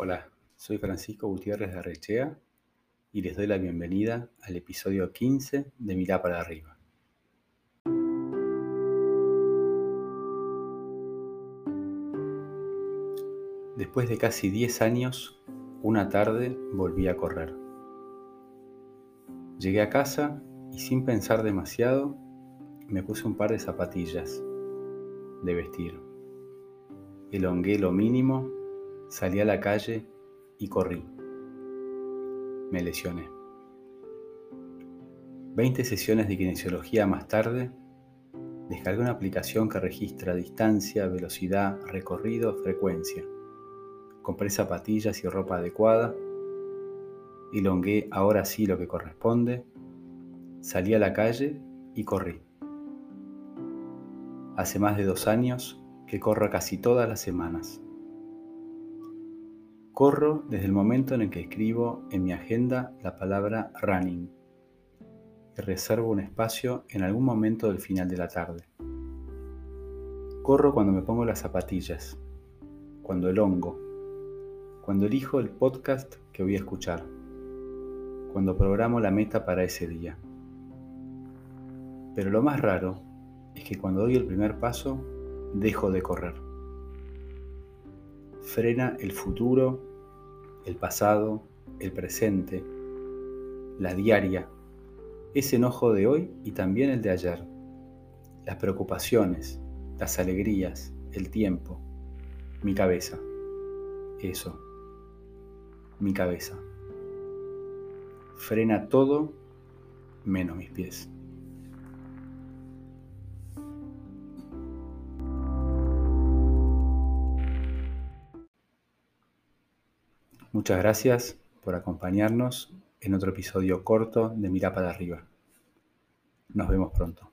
Hola, soy Francisco Gutiérrez de Arrechea y les doy la bienvenida al episodio 15 de Mirá para arriba. Después de casi 10 años, una tarde volví a correr. Llegué a casa y sin pensar demasiado, me puse un par de zapatillas de vestir. Elongué lo mínimo Salí a la calle y corrí. Me lesioné. Veinte sesiones de kinesiología más tarde, descargué una aplicación que registra distancia, velocidad, recorrido, frecuencia. Compré zapatillas y ropa adecuada. Elongué ahora sí lo que corresponde. Salí a la calle y corrí. Hace más de dos años que corro casi todas las semanas. Corro desde el momento en el que escribo en mi agenda la palabra running y reservo un espacio en algún momento del final de la tarde. Corro cuando me pongo las zapatillas, cuando el hongo, cuando elijo el podcast que voy a escuchar, cuando programo la meta para ese día. Pero lo más raro es que cuando doy el primer paso, dejo de correr. Frena el futuro el pasado, el presente, la diaria, ese enojo de hoy y también el de ayer, las preocupaciones, las alegrías, el tiempo, mi cabeza, eso, mi cabeza. Frena todo menos mis pies. Muchas gracias por acompañarnos en otro episodio corto de Mira para arriba. Nos vemos pronto.